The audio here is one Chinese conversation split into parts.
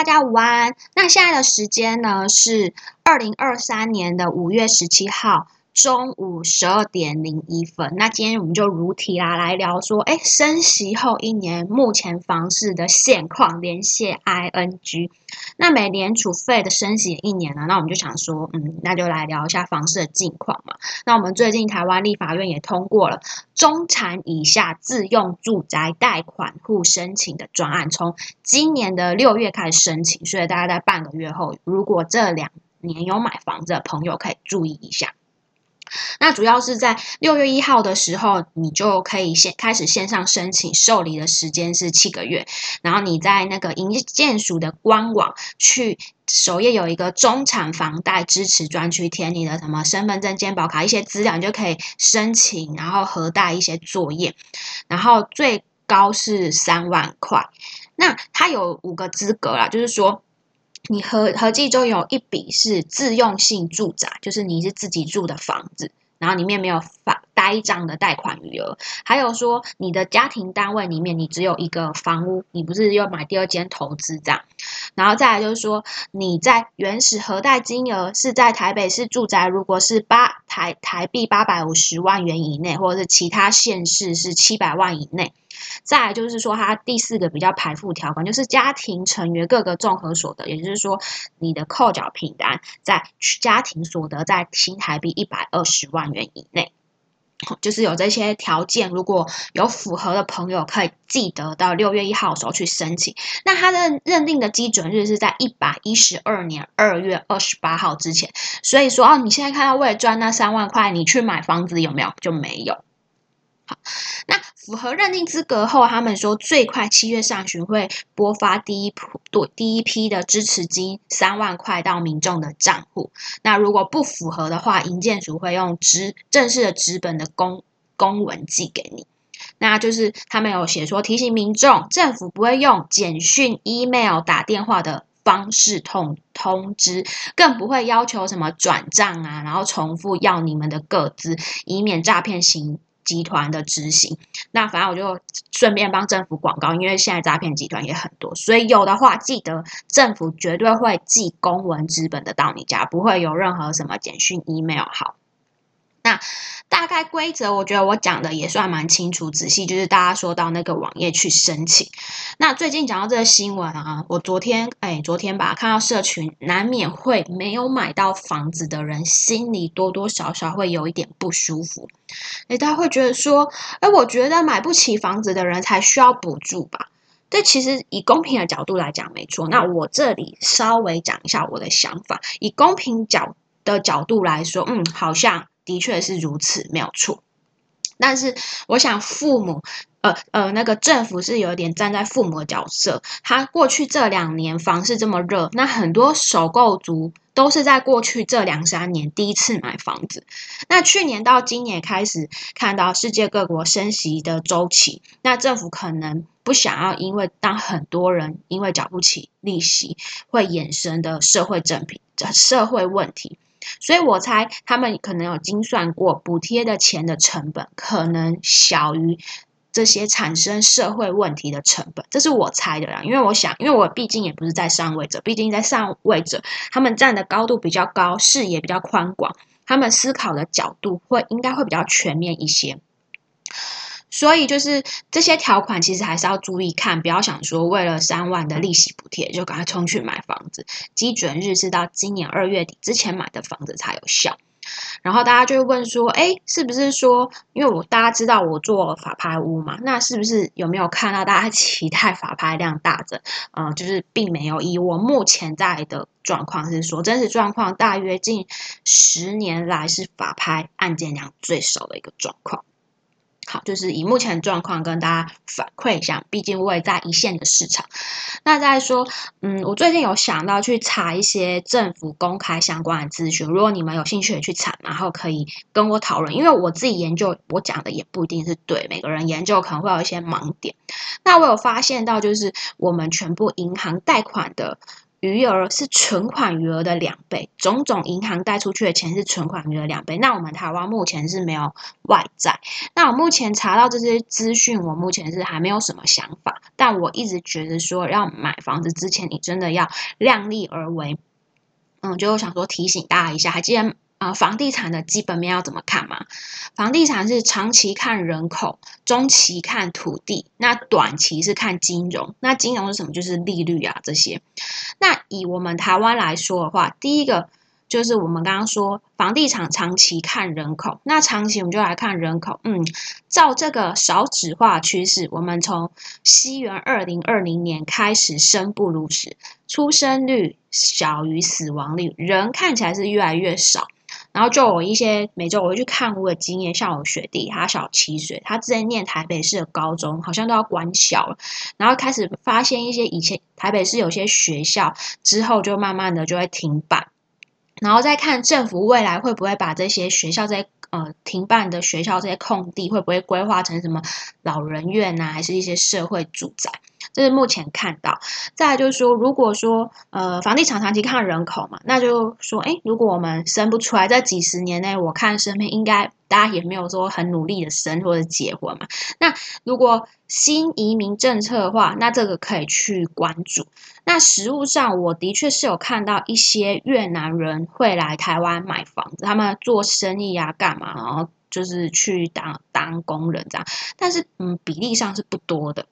大家午安。那现在的时间呢是二零二三年的五月十七号。中午十二点零一分，那今天我们就如题啦，来聊说，哎，升息后一年目前房市的现况，连线 ING。那美联储费的升息一年呢，那我们就想说，嗯，那就来聊一下房市的近况嘛。那我们最近台湾立法院也通过了中产以下自用住宅贷款户申请的专案，从今年的六月开始申请，所以大家在半个月后，如果这两年有买房子的朋友可以注意一下。那主要是在六月一号的时候，你就可以先开始线上申请，受理的时间是七个月。然后你在那个银建署的官网去首页有一个中产房贷支持专区，填你的什么身份证、健保卡一些资料，你就可以申请，然后核贷一些作业。然后最高是三万块。那它有五个资格啦，就是说。你合合计中有一笔是自用性住宅，就是你是自己住的房子，然后里面没有发呆账的贷款余额。还有说你的家庭单位里面你只有一个房屋，你不是要买第二间投资这样。然后再来就是说你在原始核贷金额是在台北市住宅，如果是八台台币八百五十万元以内，或者是其他县市是七百万以内。再来就是说，它第四个比较排付条款，就是家庭成员各个综合所得，也就是说，你的扣缴凭单在家庭所得在新台币一百二十万元以内，就是有这些条件，如果有符合的朋友，可以记得到六月一号的时候去申请。那他的认定的基准日是在一百一十二年二月二十八号之前，所以说哦，你现在看到为了赚那三万块，你去买房子有没有？就没有。好，那。符合认定资格后，他们说最快七月上旬会拨发第一普对第一批的支持金三万块到民众的账户。那如果不符合的话，营建署会用纸正式的纸本的公公文寄给你。那就是他们有写说提醒民众，政府不会用简讯、email、打电话的方式通通知，更不会要求什么转账啊，然后重复要你们的个资，以免诈骗行。集团的执行，那反正我就顺便帮政府广告，因为现在诈骗集团也很多，所以有的话记得政府绝对会寄公文资本的到你家，不会有任何什么简讯、email 好。那大概规则，我觉得我讲的也算蛮清楚、仔细，就是大家说到那个网页去申请。那最近讲到这个新闻啊，我昨天哎，昨天吧，看到社群，难免会没有买到房子的人，心里多多少少会有一点不舒服。哎，大家会觉得说，哎，我觉得买不起房子的人才需要补助吧？这其实以公平的角度来讲，没错。那我这里稍微讲一下我的想法，以公平角的角度来说，嗯，好像。的确是如此，没有错。但是，我想父母，呃呃，那个政府是有点站在父母的角色。他过去这两年房市这么热，那很多首购族都是在过去这两三年第一次买房子。那去年到今年开始看到世界各国升息的周期，那政府可能不想要，因为当很多人因为缴不起利息，会衍生的社会整品社会问题。所以我猜他们可能有精算过，补贴的钱的成本可能小于这些产生社会问题的成本，这是我猜的啦。因为我想，因为我毕竟也不是在上位者，毕竟在上位者，他们站的高度比较高，视野比较宽广，他们思考的角度会应该会比较全面一些。所以就是这些条款，其实还是要注意看，不要想说为了三万的利息补贴就赶快冲去买房子。基准日是到今年二月底之前买的房子才有效。然后大家就会问说：“哎，是不是说，因为我大家知道我做法拍屋嘛，那是不是有没有看到大家期待法拍量大增？嗯，就是并没有。以我目前在的状况是说，真实状况大约近十年来是法拍案件量最少的一个状况。”就是以目前状况跟大家反馈一下，毕竟我也在一线的市场。那再说，嗯，我最近有想到去查一些政府公开相关的资讯，如果你们有兴趣的去查，然后可以跟我讨论，因为我自己研究，我讲的也不一定是对，每个人研究可能会有一些盲点。那我有发现到，就是我们全部银行贷款的余额是存款余额的两倍，种种银行贷出去的钱是存款余额两倍。那我们台湾目前是没有外债。那我目前查到这些资讯，我目前是还没有什么想法。但我一直觉得说，要买房子之前，你真的要量力而为。嗯，就想说提醒大家一下，还记得？啊，房地产的基本面要怎么看嘛？房地产是长期看人口，中期看土地，那短期是看金融。那金融是什么？就是利率啊这些。那以我们台湾来说的话，第一个就是我们刚刚说房地产长期看人口，那长期我们就来看人口。嗯，照这个少子化趋势，我们从西元二零二零年开始生不如死，出生率小于死亡率，人看起来是越来越少。然后就有一些每周我会去看屋的经验，像我学弟，他小七岁，他之前念台北市的高中，好像都要关校了。然后开始发现一些以前台北市有些学校之后就慢慢的就会停办，然后再看政府未来会不会把这些学校在呃停办的学校这些空地会不会规划成什么老人院呐，还是一些社会住宅？这是目前看到，再来就是说，如果说呃房地产长期看人口嘛，那就说，哎，如果我们生不出来，在几十年内，我看身边应该大家也没有说很努力的生或者结婚嘛。那如果新移民政策的话，那这个可以去关注。那实物上，我的确是有看到一些越南人会来台湾买房子，他们做生意啊，干嘛，然后就是去当当工人这样，但是嗯，比例上是不多的。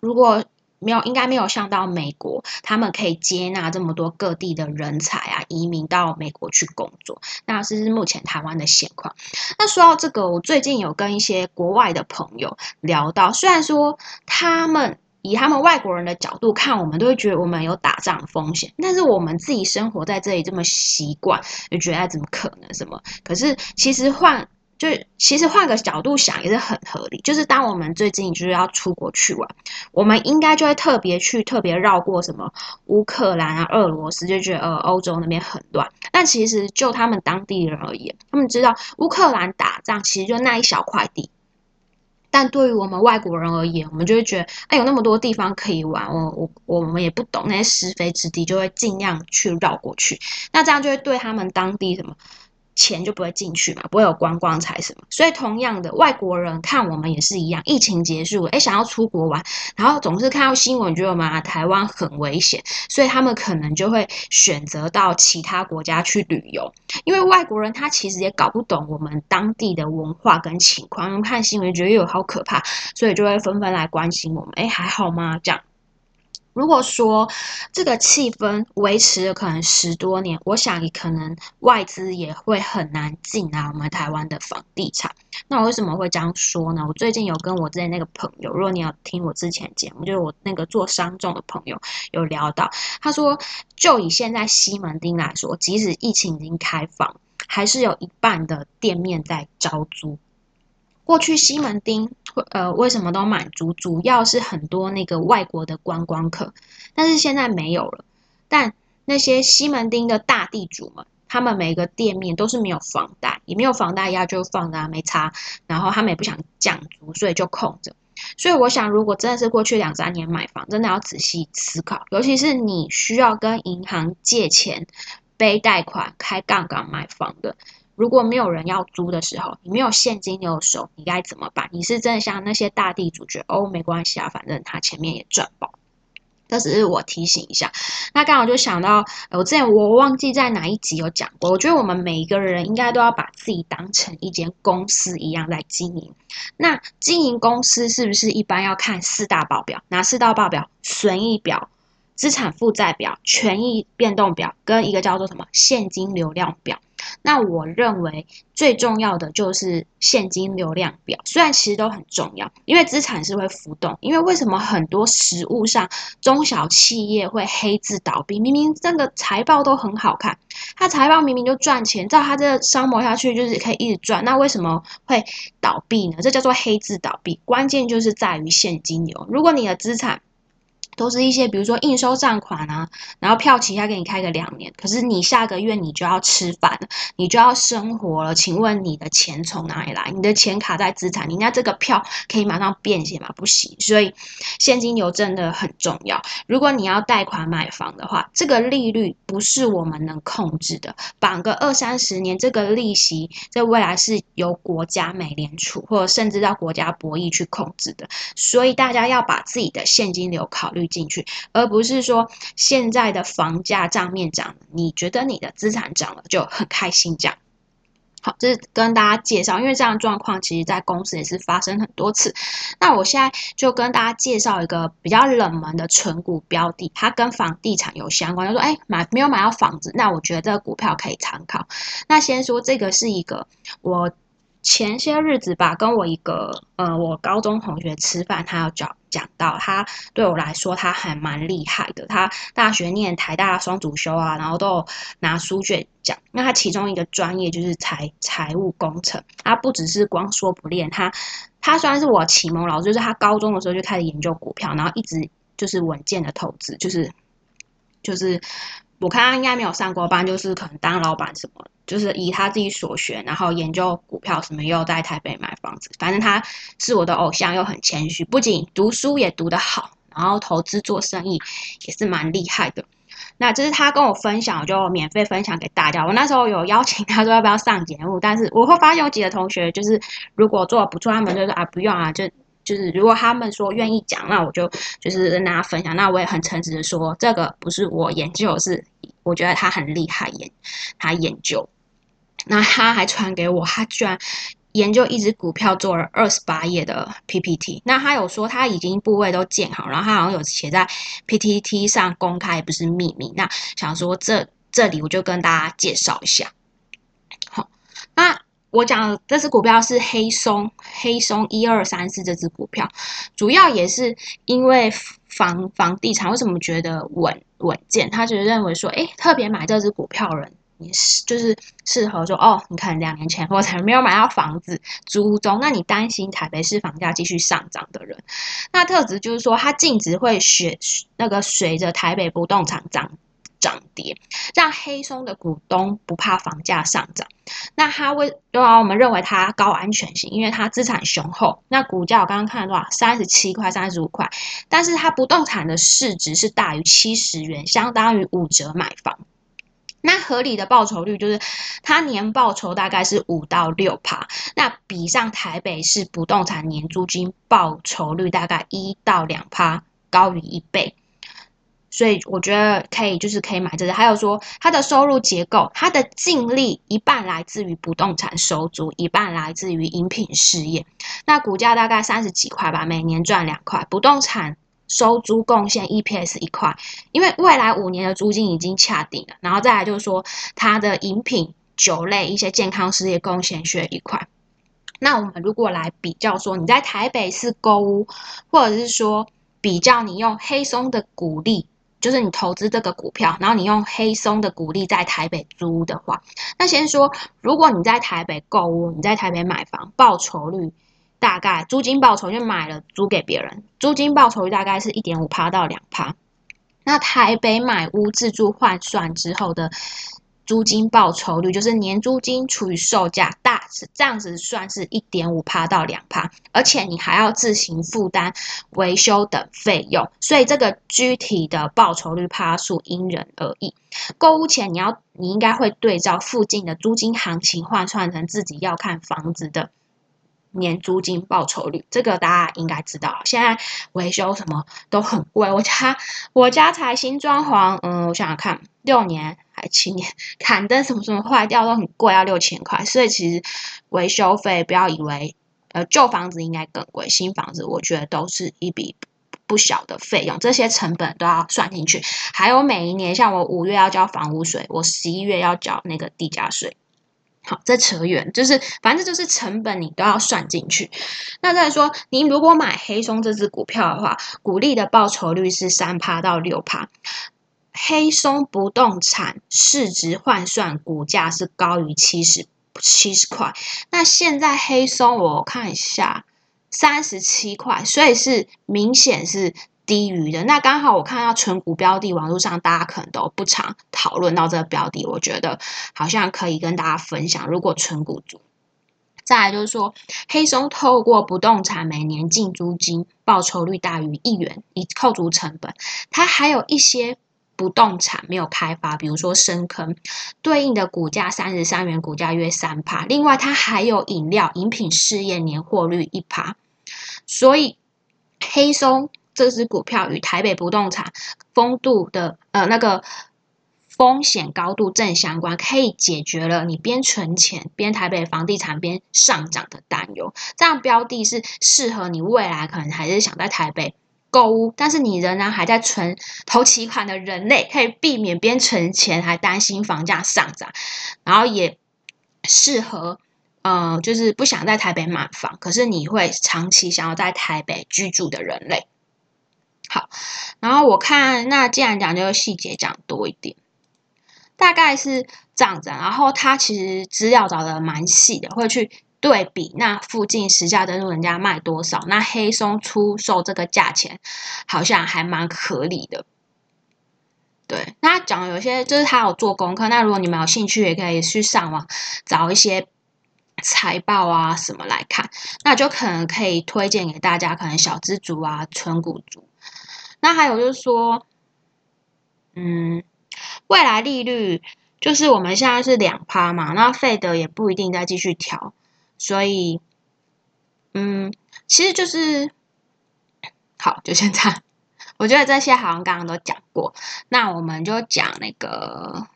如果没有，应该没有像到美国，他们可以接纳这么多各地的人才啊，移民到美国去工作。那这是目前台湾的现况。那说到这个，我最近有跟一些国外的朋友聊到，虽然说他们以他们外国人的角度看，我们都会觉得我们有打仗风险，但是我们自己生活在这里这么习惯，就觉得怎么可能什么？可是其实换。就其实换个角度想也是很合理，就是当我们最近就是要出国去玩，我们应该就会特别去特别绕过什么乌克兰啊、俄罗斯，就觉得呃欧洲那边很乱。但其实就他们当地人而言，他们知道乌克兰打仗其实就那一小块地，但对于我们外国人而言，我们就会觉得哎有那么多地方可以玩，我我我们也不懂那些是非之地，就会尽量去绕过去。那这样就会对他们当地什么？钱就不会进去嘛，不会有观光财什么，所以同样的外国人看我们也是一样。疫情结束，哎，想要出国玩，然后总是看到新闻，觉得嘛台湾很危险，所以他们可能就会选择到其他国家去旅游。因为外国人他其实也搞不懂我们当地的文化跟情况，看新闻觉得又好可怕，所以就会纷纷来关心我们。哎，还好吗？这样。如果说这个气氛维持了可能十多年，我想可能外资也会很难进来我们台湾的房地产。那我为什么会这样说呢？我最近有跟我之前那个朋友，如果你有听我之前节目，就是我那个做商众的朋友有聊到，他说，就以现在西门町来说，即使疫情已经开放，还是有一半的店面在招租。过去西门町呃为什么都满足？主要是很多那个外国的观光客，但是现在没有了。但那些西门町的大地主们，他们每个店面都是没有房贷，也没有房贷压就放着没差，然后他们也不想降租，所以就空着。所以我想，如果真的是过去两三年买房，真的要仔细思考，尤其是你需要跟银行借钱、背贷款、开杠杆买房的。如果没有人要租的时候，你没有现金流的时候，你该怎么办？你是真的像那些大地主角哦，没关系啊，反正他前面也赚爆。这只是我提醒一下。那刚好就想到，我之前我忘记在哪一集有讲过，我觉得我们每一个人应该都要把自己当成一间公司一样在经营。那经营公司是不是一般要看四大报表？哪四大报表？损益表、资产负债表、权益变动表，跟一个叫做什么现金流量表。那我认为最重要的就是现金流量表，虽然其实都很重要，因为资产是会浮动。因为为什么很多实物上中小企业会黑字倒闭？明明这个财报都很好看，它财报明明就赚钱，照它这商模下去就是可以一直赚，那为什么会倒闭呢？这叫做黑字倒闭。关键就是在于现金流。如果你的资产都是一些比如说应收账款啊，然后票期他给你开个两年，可是你下个月你就要吃饭了，你就要生活了，请问你的钱从哪里来？你的钱卡在资产，人家这个票可以马上变现吗？不行，所以现金流真的很重要。如果你要贷款买房的话，这个利率不是我们能控制的，绑个二三十年，这个利息在未来是由国家美联储或者甚至到国家博弈去控制的，所以大家要把自己的现金流考虑进去，而不是说现在的房价账面涨，你觉得你的资产涨了就很开心这样。好，这是跟大家介绍，因为这样状况其实在公司也是发生很多次。那我现在就跟大家介绍一个比较冷门的纯股标的，它跟房地产有相关。就说，哎，买没有买到房子，那我觉得这个股票可以参考。那先说这个是一个我。前些日子吧，跟我一个呃，我高中同学吃饭，他要讲讲到他对我来说，他还蛮厉害的。他大学念台大双主修啊，然后都拿书卷讲。那他其中一个专业就是财财务工程。他不只是光说不练，他他虽然是我启蒙老师，就是他高中的时候就开始研究股票，然后一直就是稳健的投资，就是就是我看他应该没有上过班，就是可能当老板什么。就是以他自己所学，然后研究股票什么，又在台北买房子。反正他是我的偶像，又很谦虚，不仅读书也读得好，然后投资做生意也是蛮厉害的。那这是他跟我分享，我就免费分享给大家。我那时候有邀请他说要不要上节目，但是我会发现有几个同学就是如果做的不错，他们就说啊不用啊，就就是如果他们说愿意讲，那我就就是跟大家分享。那我也很诚实的说，这个不是我研究，是我觉得他很厉害研他研究。那他还传给我，他居然研究一只股票做了二十八页的 PPT。那他有说他已经部位都建好，然后他好像有写在 PPT 上公开，不是秘密。那想说这这里我就跟大家介绍一下。好，那我讲这只股票是黑松，黑松一二三四这只股票，主要也是因为房房地产为什么觉得稳稳健，他就认为说，哎，特别买这只股票人。你是就是适合说哦，你看两年前我才没有买到房子租中，那你担心台北市房价继续上涨的人，那特质就是说它净值会随那个随着台北不动产涨涨跌，让黑松的股东不怕房价上涨。那它为对啊，我们认为它高安全性，因为它资产雄厚。那股价我刚刚看了多少？三十七块、三十五块，但是它不动产的市值是大于七十元，相当于五折买房。那合理的报酬率就是它年报酬大概是五到六趴，那比上台北市不动产年租金报酬率大概一到两趴，高于一倍，所以我觉得可以，就是可以买这个。还有说它的收入结构，它的净利一半来自于不动产收租，一半来自于饮品事业。那股价大概三十几块吧，每年赚两块，不动产。收租贡献 EPS 一块，因为未来五年的租金已经掐定了，然后再来就是说它的饮品、酒类一些健康事业贡献血一块。那我们如果来比较说，你在台北市购物，或者是说比较你用黑松的股利，就是你投资这个股票，然后你用黑松的股利在台北租的话，那先说，如果你在台北购物，你在台北买房，报酬率。大概租金报酬就买了租给别人，租金报酬率大概是一点五趴到两趴。那台北买屋自住换算之后的租金报酬率，就是年租金除以售价，大是这样子算是一点五趴到两趴，而且你还要自行负担维修等费用，所以这个具体的报酬率趴数因人而异。购物前你要你应该会对照附近的租金行情换算成自己要看房子的。年租金报酬率，这个大家应该知道。现在维修什么都很贵，我家我家才新装潢，嗯，我想想看，六年七年，砍灯什么什么坏掉都很贵，要六千块。所以其实维修费不要以为，呃，旧房子应该更贵，新房子我觉得都是一笔不小的费用，这些成本都要算进去。还有每一年，像我五月要交房屋税，我十一月要交那个地价税。好，这扯远，就是反正就是成本你都要算进去。那再说，您如果买黑松这只股票的话，股利的报酬率是三趴到六趴。黑松不动产市值换算股价是高于七十七十块。那现在黑松我看一下，三十七块，所以是明显是。低于的。那刚好我看到纯股标的，网络上大家可能都不常讨论到这个标的，我觉得好像可以跟大家分享。如果纯股族，再来就是说，黑松透过不动产每年净租金报酬率大于一元，以扣除成本，它还有一些。不动产没有开发，比如说深坑，对应的股价三十三元，股价约三趴。另外，它还有饮料饮品事业年获率一趴。所以，黑松这支股票与台北不动产风度的呃那个风险高度正相关，可以解决了你边存钱边台北房地产边上涨的担忧。这样标的是适合你未来可能还是想在台北。购物，但是你仍然还在存投期款的人类，可以避免边存钱还担心房价上涨，然后也适合呃，就是不想在台北买房，可是你会长期想要在台北居住的人类。好，然后我看那既然讲这个细节讲多一点，大概是这样子，然后他其实资料找的蛮细的，会去。对比那附近实价登录人家卖多少，那黑松出售这个价钱好像还蛮合理的。对，那讲有些就是他有做功课，那如果你们有兴趣，也可以去上网找一些财报啊什么来看，那就可能可以推荐给大家，可能小资族啊、纯股族。那还有就是说，嗯，未来利率就是我们现在是两趴嘛，那费德也不一定再继续调。所以，嗯，其实就是好，就现在，我觉得这些好像刚刚都讲过，那我们就讲那个，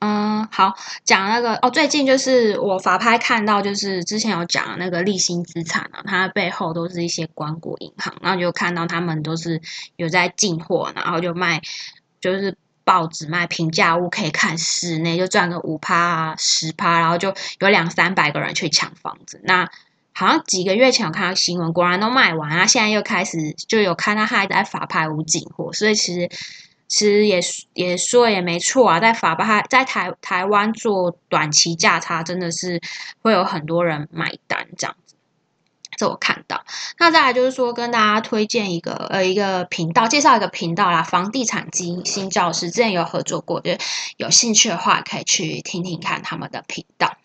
嗯，好，讲那个哦，最近就是我法拍看到，就是之前有讲那个立新资产啊，它背后都是一些关谷银行，然后就看到他们都是有在进货，然后就卖，就是。报纸卖平价屋可以看室内就赚个五趴啊十趴，然后就有两三百个人去抢房子。那好像几个月前有看到新闻，果然都卖完啊！现在又开始就有看到他还在法拍屋进货，所以其实其实也也说也没错啊，在法拍在台台湾做短期价差，真的是会有很多人买单这样。这我看到，那再来就是说，跟大家推荐一个呃一个频道，介绍一个频道啦，房地产金新教师之前有合作过，就有兴趣的话可以去听听看他们的频道。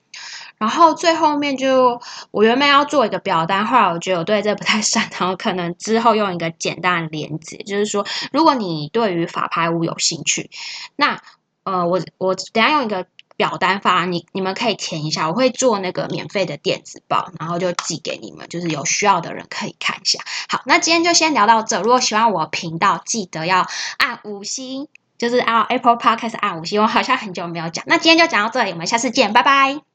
然后最后面就我原本要做一个表单，后来我觉得我对这不太擅长，可能之后用一个简单的连接，就是说，如果你对于法拍屋有兴趣，那呃我我等下用一个。表单发你，你们可以填一下，我会做那个免费的电子报，然后就寄给你们，就是有需要的人可以看一下。好，那今天就先聊到这。如果喜欢我频道，记得要按五星，就是按 Apple Podcast 按五星。我好像很久没有讲，那今天就讲到这里，我们下次见，拜拜。